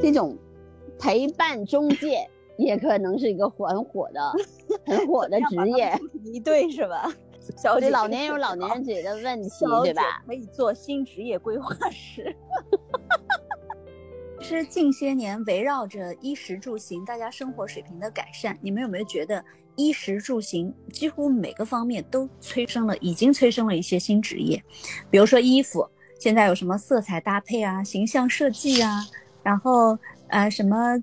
这种陪伴中介 也可能是一个很火的、很火的职业。一对是吧？小姐，老年有老年人解决的问题，对吧？可以做新职业规划师。其实近些年围绕着衣食住行，大家生活水平的改善，你们有没有觉得衣食住行几乎每个方面都催生了，已经催生了一些新职业？比如说衣服，现在有什么色彩搭配啊、形象设计啊，然后呃什么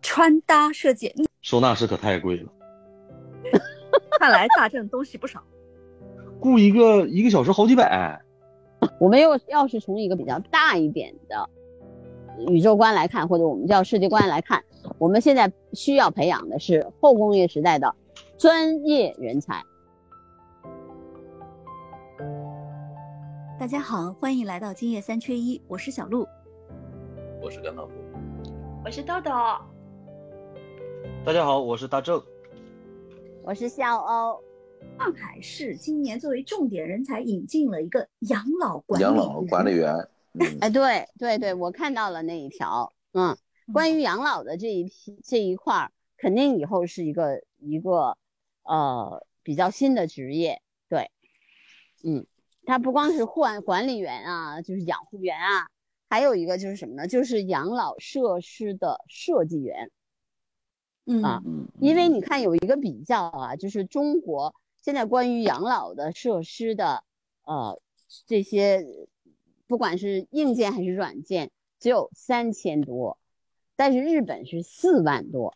穿搭设计，收纳师可太贵了。看来大正东西不少，雇一个一个小时好几百。我们又要是从一个比较大一点的。宇宙观来看，或者我们叫世界观来看，我们现在需要培养的是后工业时代的专业人才。大家好，欢迎来到今夜三缺一，我是小鹿，我是甘道夫，我是豆豆。大家好，我是大正，我是笑欧。上海市今年作为重点人才引进了一个养老管养老管理员。哎，对对对，我看到了那一条，嗯，关于养老的这一批这一块儿，肯定以后是一个一个呃比较新的职业，对，嗯，它不光是管管理员啊，就是养护员啊，还有一个就是什么呢？就是养老设施的设计员，嗯啊，因为你看有一个比较啊，就是中国现在关于养老的设施的呃这些。不管是硬件还是软件，只有三千多，但是日本是四万多，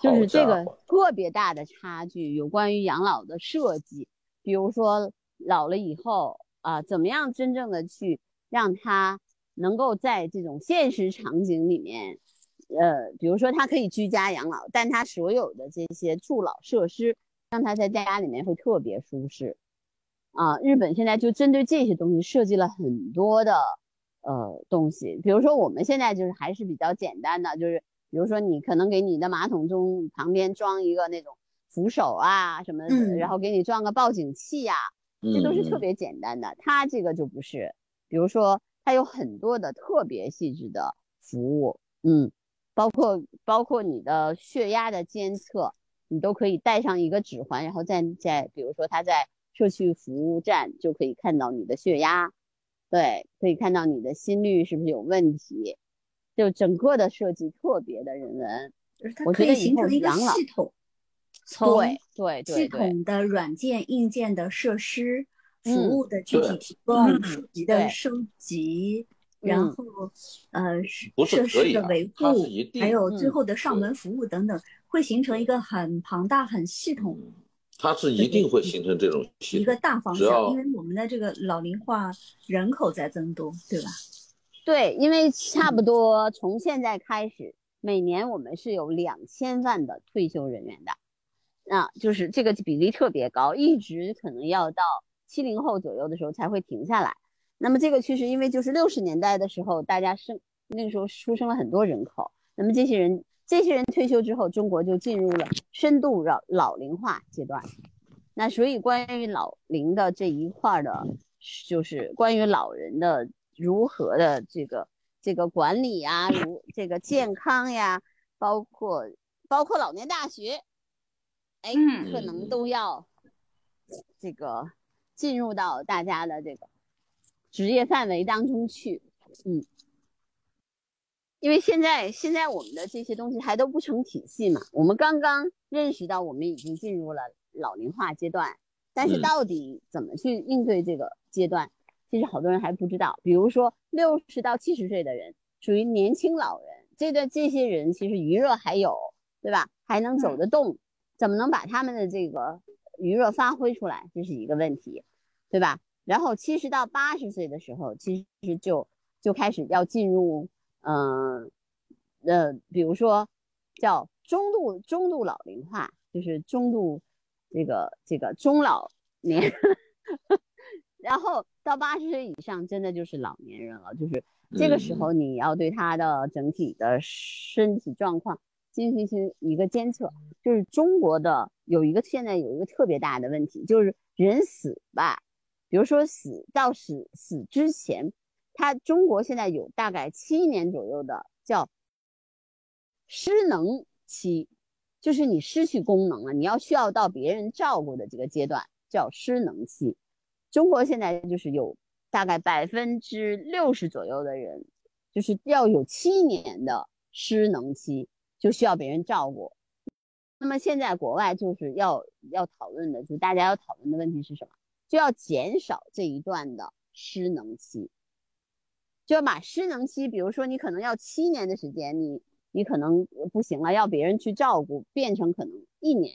就是这个特别大的差距。有关于养老的设计，比如说老了以后啊，怎么样真正的去让他能够在这种现实场景里面，呃，比如说他可以居家养老，但他所有的这些助老设施，让他在家里面会特别舒适。啊，日本现在就针对这些东西设计了很多的呃东西，比如说我们现在就是还是比较简单的，就是比如说你可能给你的马桶中旁边装一个那种扶手啊什么，然后给你装个报警器呀，这都是特别简单的。它这个就不是，比如说它有很多的特别细致的服务，嗯，包括包括你的血压的监测，你都可以带上一个指环，然后在在比如说它在。社区服务站就可以看到你的血压，对，可以看到你的心率是不是有问题，就整个的设计特别的人文，我觉得形成一个系统，对对对，系统的软件、硬件的设施、服务的具体提供、书籍的收集，然后呃设施的维护，还有最后的上门服务等等，会形成一个很庞大、很系统。它是一定会形成这种一个大方向，因为我们的这个老龄化人口在增多，对吧？对，因为差不多从现在开始，每年我们是有两千万的退休人员的，那就是这个比例特别高，一直可能要到七零后左右的时候才会停下来。那么这个趋势，因为就是六十年代的时候，大家生那个时候出生了很多人口，那么这些人。这些人退休之后，中国就进入了深度老老龄化阶段。那所以关于老龄的这一块的，就是关于老人的如何的这个这个管理呀，如这个健康呀，包括包括老年大学，哎，可能都要这个进入到大家的这个职业范围当中去，嗯。因为现在现在我们的这些东西还都不成体系嘛，我们刚刚认识到我们已经进入了老龄化阶段，但是到底怎么去应对这个阶段，其实好多人还不知道。比如说六十到七十岁的人属于年轻老人，这段这些人其实余热还有，对吧？还能走得动，怎么能把他们的这个余热发挥出来，这是一个问题，对吧？然后七十到八十岁的时候，其实就就开始要进入。嗯，呃，比如说叫中度中度老龄化，就是中度这个这个中老年，然后到八十岁以上，真的就是老年人了。就是这个时候，你要对他的整体的身体状况进行一个监测。就是中国的有一个现在有一个特别大的问题，就是人死吧，比如说死到死死之前。他中国现在有大概七年左右的叫失能期，就是你失去功能了，你要需要到别人照顾的这个阶段叫失能期。中国现在就是有大概百分之六十左右的人，就是要有七年的失能期，就需要别人照顾。那么现在国外就是要要讨论的，就大家要讨论的问题是什么？就要减少这一段的失能期，就要把失能期，比如说你可能要七年的时间，你你可能不行了，要别人去照顾，变成可能一年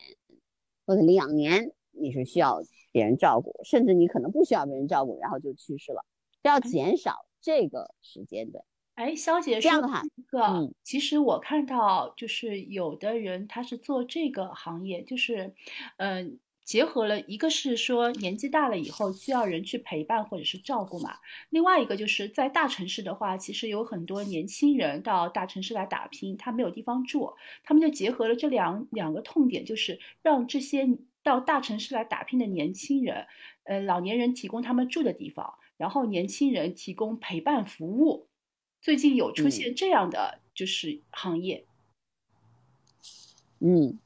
或者两年你是需要别人照顾，甚至你可能不需要别人照顾，然后就去世了，要减少这个时间段。哎，肖姐这样的说话这个，嗯其实我看到就是有的人他是做这个行业，就是，嗯、结合了一个是说年纪大了以后需要人去陪伴或者是照顾嘛，另外一个就是在大城市的话，其实有很多年轻人到大城市来打拼，他没有地方住，他们就结合了这两两个痛点，就是让这些到大城市来打拼的年轻人，呃，老年人提供他们住的地方，然后年轻人提供陪伴服务。最近有出嗯。现这样的就是行业，嗯，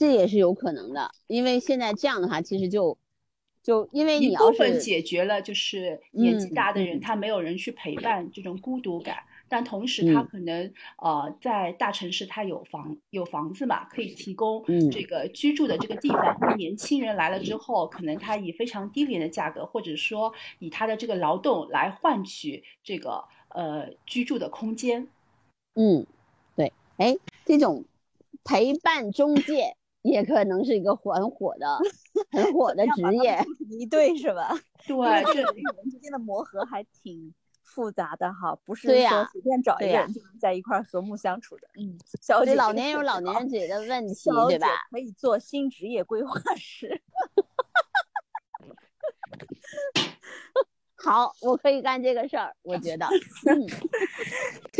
这也是有可能的，因为现在这样的话，其实就就因为你一要部分是解决了就是年纪嗯大的人嗯他没有人去陪伴这种孤独感，但同时他嗯可能呃在大城市他有房有房子嘛，可以提供嗯这个居住的这个地方。那年轻人来了之后，可能他以非常低廉的价格，或者说以他的这个劳动来换取这个呃居住的空间。嗯，对，哎，这种陪伴中介也可能是一个很火的、很火的职业。一对是吧？对，这人之间的磨合还挺复杂的哈，不是说随便找一个人就能在一块儿和睦相处的。嗯，小对，姐这个老年人有老年人自己的问题，对吧？可以做新职业规划师。好，我可以干这个事儿，我觉得。嗯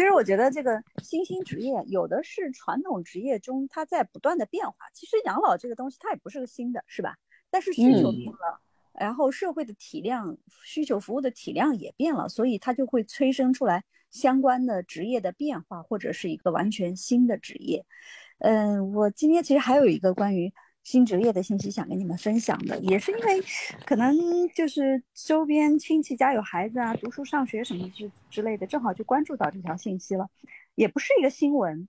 其实我觉得这个新兴职业有的是传统职业中它在不断的变化。其实养老这个东西它也不是个新的，是吧？但是需求嗯变了，然后社会的体量、需求服务的体量也变了，所以它就会催生出来相关的职业的变化，或者是一个完全新的职业。嗯，我今天其实还有一个关于新职业的信息想跟你们分享的，也是因为可能就是周边亲戚家有孩子啊，读书上学什么之之类的，正好就关注到这条信息了，也不是一个新闻，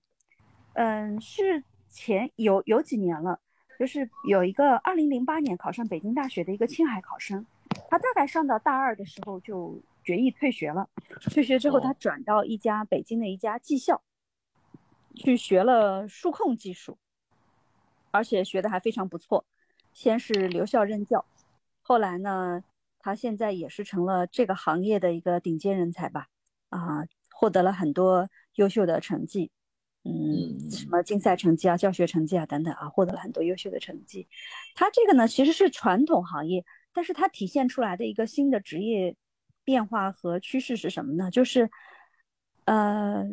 嗯，是前有有几年了，就是有一个二零零八年考上北京大学的一个青海考生，他大概上到大二的时候就决意退学了，退学之后他哦转到一家北京的一家技校。去学了数控技术，而且学的还非常不错。先是留校任教，后来呢，他现在也是成了这个行业的一个顶尖人才吧，啊，获得了很多优秀的成绩，嗯，什么竞赛成绩啊、教学成绩啊等等啊，获得了很多优秀的成绩。他这个呢，其实是传统行业，但是它体现出来的一个新的职业变化和趋势是什么呢？就是，呃。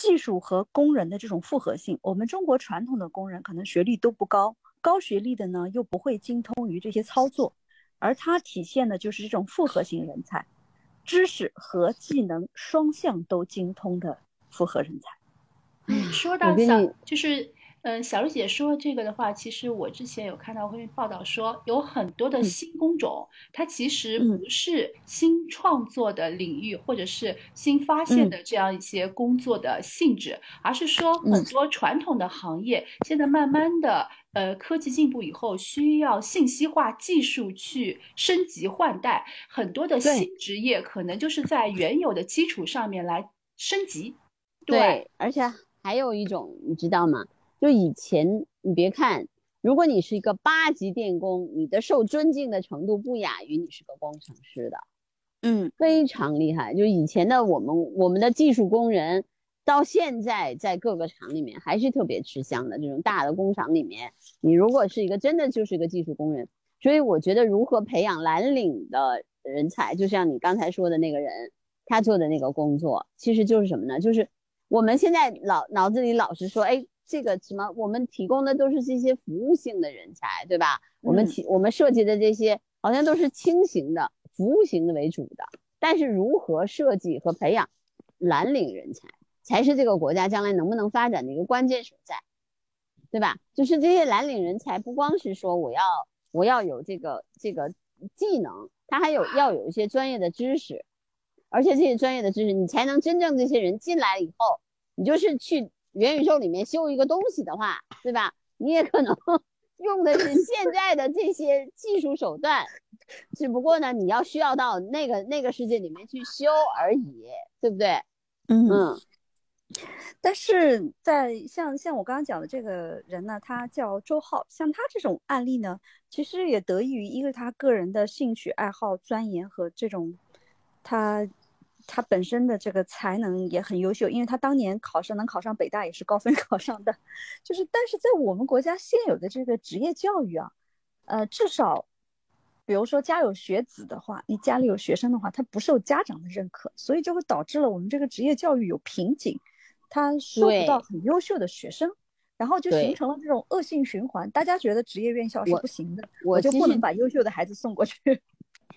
技术和工人的这种复合性，我们中国传统的工人可能学历都不高，高学历的呢又不会精通于这些操作，而它体现的就是这种复合型人才，知识和技能双向都精通的复合人才。说到小我给你，就是，嗯，小丽姐说这个的话，其实我之前有看到关于报道说，有很多的嗯。新工种，它其实嗯。不是新创作的领域，或者是新发现嗯。的这样一些工作的性质，而是说很嗯。多传统的行业现在慢慢的，呃，科技进步以后，需要信息化技术去升级换代，很多的新职业可能就是在原有的基础上面来升级。对，而且还有一种，你知道吗？就以前你别看，如果你是一个八级电工，你的受尊敬的程度不亚于你是个工程师的，嗯非常厉害。就以前的我们，我们的技术工人，到现在在各个厂里面还是特别吃香的。这种大的工厂里面，你如果是一个真的就是一个技术工人，所以我觉得如何培养蓝领的人才，就像你刚才说的那个人，他做的那个工作，其实就是什么呢？就是我们现在老脑子里老是说，哎，这个什么，我们提供的都是这些服务性的人才，对吧？我们嗯提我们设计的这些好像都是轻型的、服务型的为主的，但是如何设计和培养蓝领人才才是这个国家将来能不能发展的一个关键所在，对吧？就是这些蓝领人才不光是说我要我要有这个这个技能，他还有要有一些专业的知识，而且这些专业的知识你才能真正这些人进来以后，你就是去元宇宙里面修一个东西的话，对吧？你也可能 用的是现在的这些技术手段，只不过呢，你要需要到那个那个世界里面去修而已，对不对？嗯嗯但是在像像我刚刚讲的这个人呢，他叫周浩，像他这种案例呢，其实也得益于一个他个人的兴趣爱好、钻研和这种他他本身的这个才能也很优秀，因为他当年考上能考上北大也是高分 考上的，就是但是在我们国家现有的这个职业教育啊，呃，至少。比如说家有学子的话，你家里有学生的话，他不受家长的认可，所以就会导致了我们这个职业教育有瓶颈，他收不到很优秀的学生，然后就形成了这种恶性循环。大家觉得职业院校是不行的，我就不能把优秀的孩子送过去。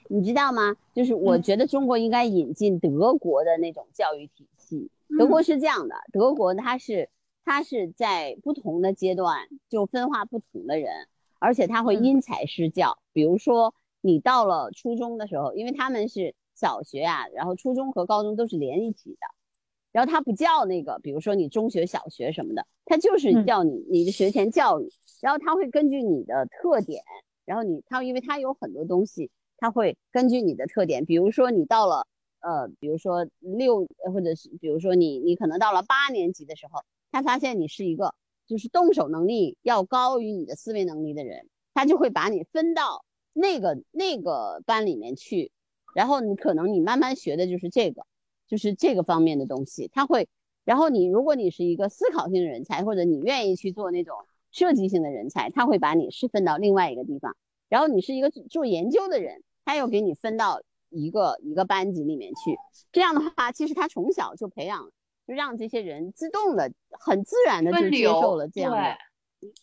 你知道吗？就是我觉得中国应该引进德国的那种教育体系。德国是这样的，德国它是它是在不同的阶段就分化不同的人，而且它会因材施教，比如说。你到了初中的时候，因为他们是小学啊，然后初中和高中都是连一起的，然后他不叫那个，比如说你中学、小学什么的，他就是叫你你的学前教育，然后他会根据你的特点，然后你他因为他有很多东西，他会根据你的特点，比如说你到了呃，比如说六或者是比如说你你可能到了八年级的时候，他发现你是一个就是动手能力要高于你的思维能力的人，他就会把你分到。那个那个班里面去，然后你可能你慢慢学的就是这个，就是这个方面的东西。他会，然后你如果你是一个思考性人才，或者你愿意去做那种设计性的人才，他会把你是分到另外一个地方。然后你是一个做研究的人，他又给你分到一个一个班级里面去。这样的话，其实他从小就培养，就让这些人自动的、很自然的就接受了这样的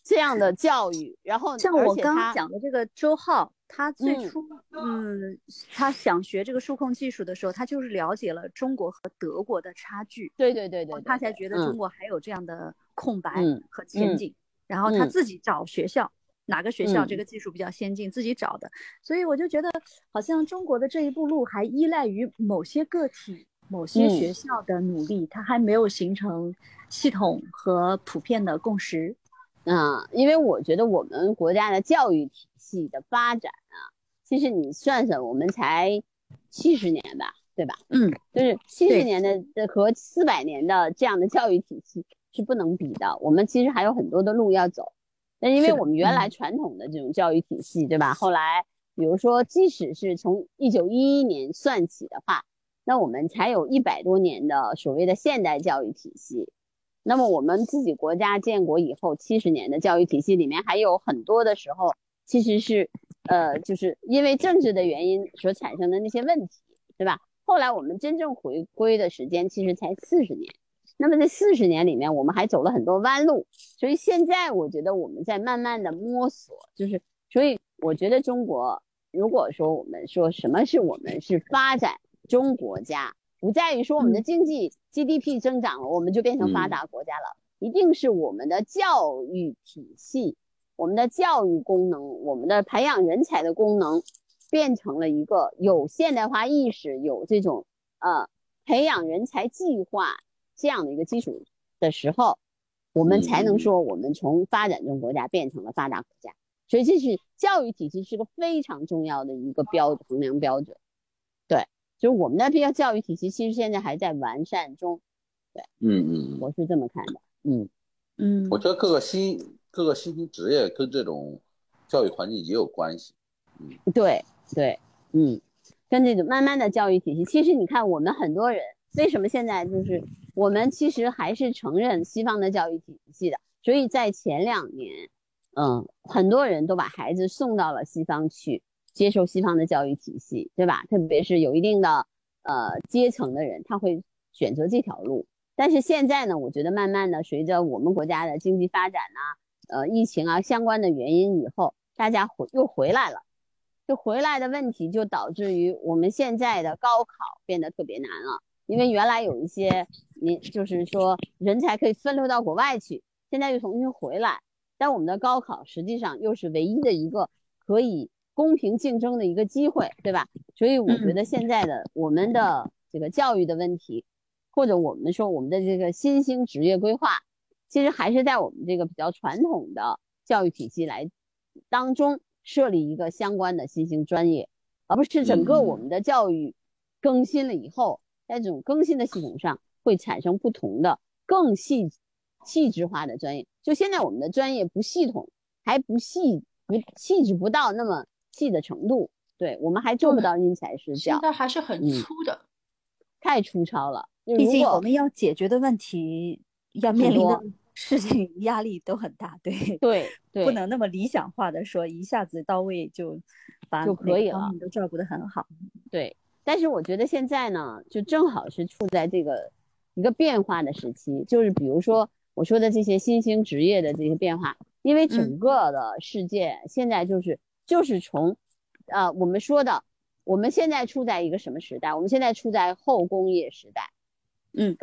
这样的教育。然后像我刚刚讲的这个周浩。他最初，嗯，他想学这个数控技术的时候，他就是了解了中国和德国的差距，对对对对，他才觉得中国还有这样的空白和前景，然后他自己找学校，哪个学校这个技术比较先进，自己找的。所以我就觉得，好像中国的这一步路还依赖于某些个体、某些学校的努力，它还没有形成系统和普遍的共识。嗯，因为我觉得我们国家的教育体系的发展啊，其实你算算，我们才七十年吧，对吧？嗯，就是七十年的和四百年的这样的教育体系是不能比的。我们其实还有很多的路要走。那因为我们原来传统的这种教育体系，对吧？后来，比如说，即使是从一九一一年算起的话，那我们才有一百多年的所谓的现代教育体系。那么我们自己国家建国以后七十年的教育体系里面，还有很多的时候，其实是，呃，就是因为政治的原因所产生的那些问题，对吧？后来我们真正回归的时间其实才四十年，那么这四十年里面，我们还走了很多弯路，所以现在我觉得我们在慢慢的摸索，就是，所以我觉得中国，如果说我们说什么是我们是发展中国家。不在于说我们的经济 GDP 增长了，我们就变成发达国家了，一定是我们的教育体系、我们的教育功能、我们的培养人才的功能，变成了一个有现代化意识、有这种呃培养人才计划这样的一个基础的时候，我们才能说我们从发展中国家变成了发达国家。所以这是教育体系是个非常重要的一个标衡量标准。对就是我们的这个教育体系，其实现在还在完善中，对，嗯嗯，我是这么看的，嗯。嗯，我觉得各个新各个新兴职业跟这种教育环境也有关系，嗯，对对，嗯，跟这种慢慢的教育体系，其实你看我们很多人为什么现在就是我们其实还是承认西方的教育体系的，所以在前两年，嗯，很多人都把孩子送到了西方去。接受西方的教育体系，对吧？特别是有一定的呃阶层的人，他会选择这条路。但是现在呢，我觉得慢慢的随着我们国家的经济发展呐，呃，疫情啊相关的原因以后，大家回又回来了，就回来的问题就导致于我们现在的高考变得特别难了。因为原来有一些你就是说人才可以分流到国外去，现在又重新回来。但我们的高考实际上又是唯一的一个可以公平竞争的一个机会，对吧？所以我觉得现在的我们的这个教育的问题，或者我们说我们的这个新兴职业规划，其实还是在我们这个比较传统的教育体系来当中设立一个相关的新兴专业，而不是整个我们的教育更新了以后，在这种更新的系统上会产生不同的更细细致化的专业。就现在我们的专业不系统，还不细不细致不到那么细的程度，对我们还做不到因材施教，现在还是很粗的，太粗糙了。毕竟我们要解决的问题，要面临的 事情压力都很大，对对 对，不能那么理想化的说一下子到位就把就可以了，都照顾得很好。对，但是我觉得现在呢，就正好是处在这个一个变化的时期，就是比如说。我说的这些新兴职业的这些变化，因为整个的世界现在就是就是从，呃，我们说的，我们现在处在一个什么时代？我们现在处在后工业时代。嗯，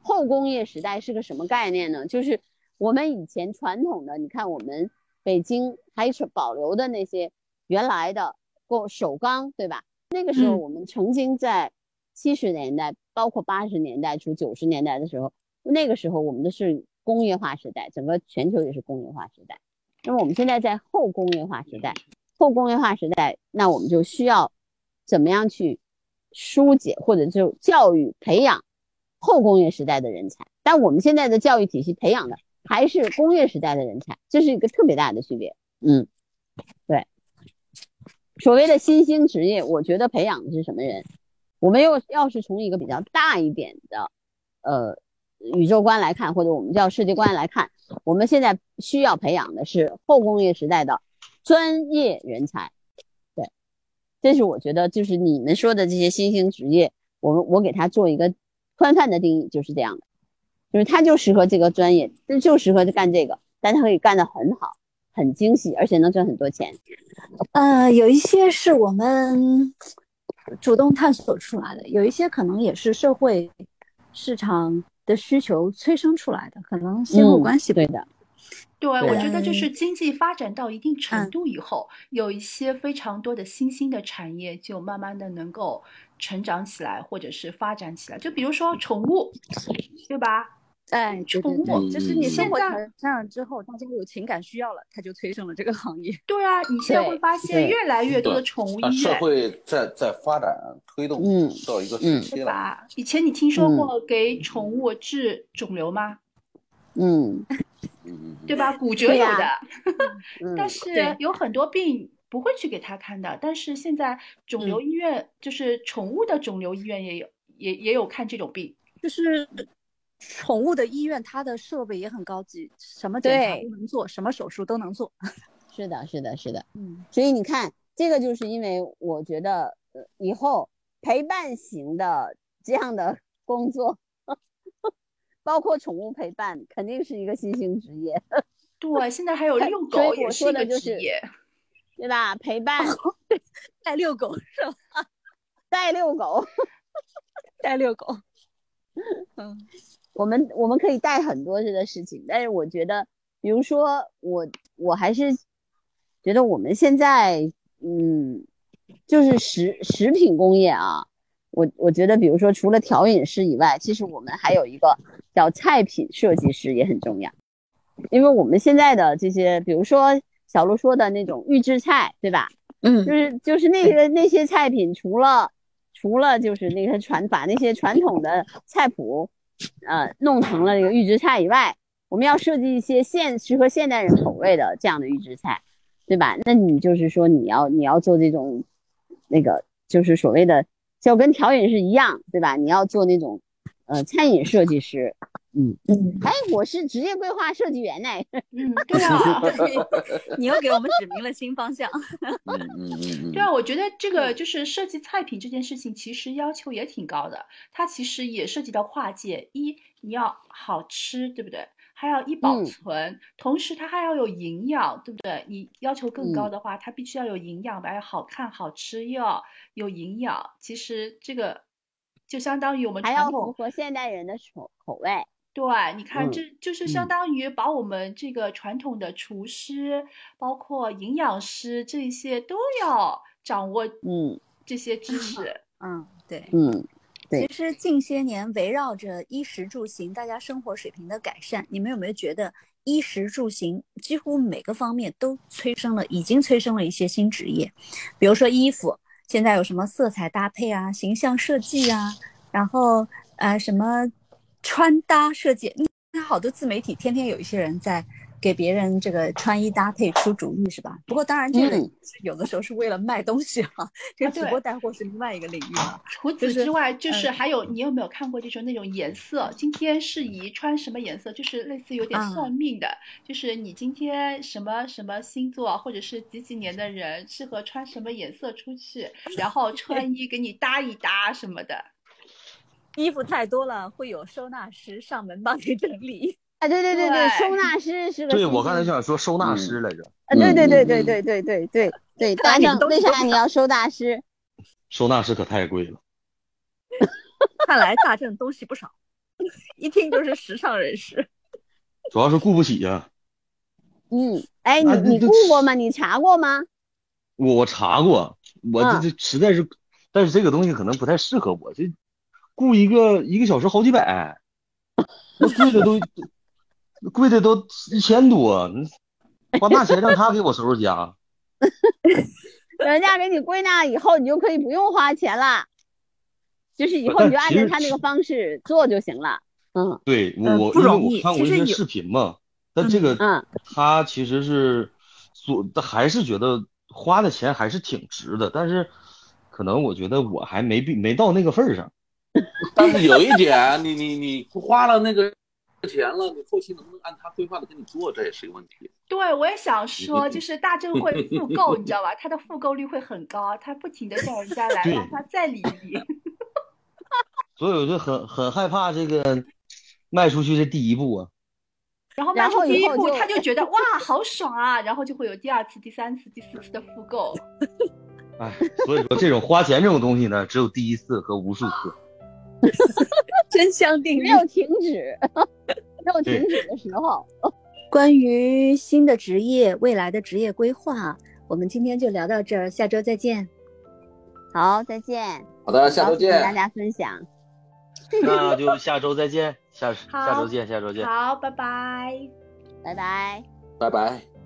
后工业时代是个什么概念呢？就是我们以前传统的，你看我们北京还是保留的那些原来的工首钢，对吧？那个时候我们曾经在七十年代，包括八十年代初、九十年代的时候。那个时候我们的是工业化时代，整个全球也是工业化时代。那么我们现在在后工业化时代，后工业化时代，那我们就需要怎么样去疏解或者就教育培养后工业时代的人才？但我们现在的教育体系培养的还是工业时代的人才，这是一个特别大的区别。嗯，对。所谓的新兴职业，我觉得培养的是什么人？我们又要是从一个比较大一点的，呃。宇宙观来看，或者我们叫世界观来看，我们现在需要培养的是后工业时代的专业人才。对，这是我觉得就是你们说的这些新兴职业，我们我给他做一个宽泛的定义，就是这样的，就是他就适合这个专业，就就适合干这个，但他可以干得很好，很惊喜，而且能赚很多钱。呃，有一些是我们主动探索出来的，有一些可能也是社会市场。的需求催生出来的，可能先后关系对的。对，我觉得就是经济发展到一定程度以后，有一些非常多的新兴的产业就慢慢的能够成长起来，或者是发展起来。就比如说宠物，对吧？哎，宠物就是你生活上之后，大家有情感需要了，它就催生了这个行业。对啊，你现在会发现越来越多的宠物医院，社会在在发展推动到一个时期了。以前你听说过给宠物治肿瘤吗？嗯，对吧？骨折有的，但是有很多病不会去给他看的。但是现在肿瘤医院就是宠物的肿瘤医院也有，也也有看这种病，就是。宠物的医院，它的设备也很高级，什么检查都能做，什么手术都能做。是的，是的，是的。嗯，所以你看，这个就是因为我觉得，呃，以后陪伴型的这样的工作，包括宠物陪伴，肯定是一个新兴职业。对，现在还有遛狗也是一个职业，对吧？陪伴带遛狗是吧？带遛狗，带遛狗。嗯。我们我们可以带很多这个事情，但是我觉得，比如说我我还是觉得我们现在，嗯，就是食食品工业啊，我我觉得，比如说除了调饮师以外，其实我们还有一个叫菜品设计师也很重要，因为我们现在的这些，比如说小鹿说的那种预制菜，对吧？嗯，就是就是那个那些菜品，除了除了就是那个传把那些传统的菜谱。呃，弄成了这个预制菜以外，我们要设计一些现适合现代人口味的这样的预制菜，对吧？那你就是说你要你要做这种，那个就是所谓的就跟调饮是一样，对吧？你要做那种呃餐饮设计师，嗯嗯，哎，我是职业规划设计员呢，嗯，对啊，你又给我们指明了新方向，嗯嗯嗯，对啊，我觉得这个就是设计菜品这件事情，其实要求也挺高的，它其实也涉及到跨界，一你要好吃，对不对？还要易保存，同时它还要有营养，对不对？你要求更高的话，它必须要有营养吧，要好看、好吃又要有营养。其实这个就相当于我们还要符合现代人的口口味。对，你看，嗯这就是相嗯当于把我们这个传统的厨师，包括营养师这一些都要掌握嗯这些知识。嗯，对。嗯，对其实近些年围绕着衣食住行，大家生活水平的改善，你们有没有觉得衣食住行几乎每个方面都催生了，已经催生了一些新职业？比如说衣服，现在有什么色彩搭配啊、形象设计啊，然后呃什么穿搭设计，你看好多自媒体天天有一些人在。给别人这个穿衣搭配出主意是吧？不过当然，这个嗯有的时候是为了卖东西哈、这个直播带货是另外一个领域了。除此之外，就是嗯还有你有没有看过这种那种颜色？今天适宜穿什么颜色？就是类似有点啊算命的，就是你今天什么什么星座，或者是几几年的人适合穿什么颜色出去，然后穿衣给你搭一搭什么的。衣服太多了，会有收纳师上门帮你整理。啊，对对对对，对收纳师是个对我刚才兴想说收纳师来着，啊，对对对对对对对对 对，大正为啥你要收大师？收纳师可太贵了。看来大正东西不少，一听就是时尚人士。主要是雇不起呀、嗯，哎，啊你你这雇过吗？你查过吗？我我查过，我嗯这这实在是，但是这个东西可能不太适合我。这雇一个一个小时好几百，那贵的都贵的都一千多，花那钱让他给我收拾家。人家给你归纳以后，你就可以不用花钱了，就是以后你就按照他那个方式做就行了。嗯对我因为我看过一些视频嘛，但这个嗯他其实是所还是觉得花的钱还是挺值的，但是可能我觉得我还没必没到那个份儿上。但是有一点，你你你花了那个钱了，你后期能不能按他规划的给你做，这也是一个问题。对，我也想说，就是大正会复购，你知道吧？他的复购率会很高，他不停的叫人家来对让他再理一理。所以我就很很害怕这个迈出去的第一步啊。然后迈出第一步，他就觉得哇，好爽啊，然后就会有第二次、第三次、第四次的复购。哎，所以说这种花钱这种东西呢，只有第一次和无数次。真香定律没。有停止，没有停止的时候。关于新的职业、未来的职业规划，我们今天就聊到这儿，下周再见。好，再见。好的，下周见跟大。家分享。那就下周再见，下下周见，下周见。好，拜拜。拜拜。拜拜。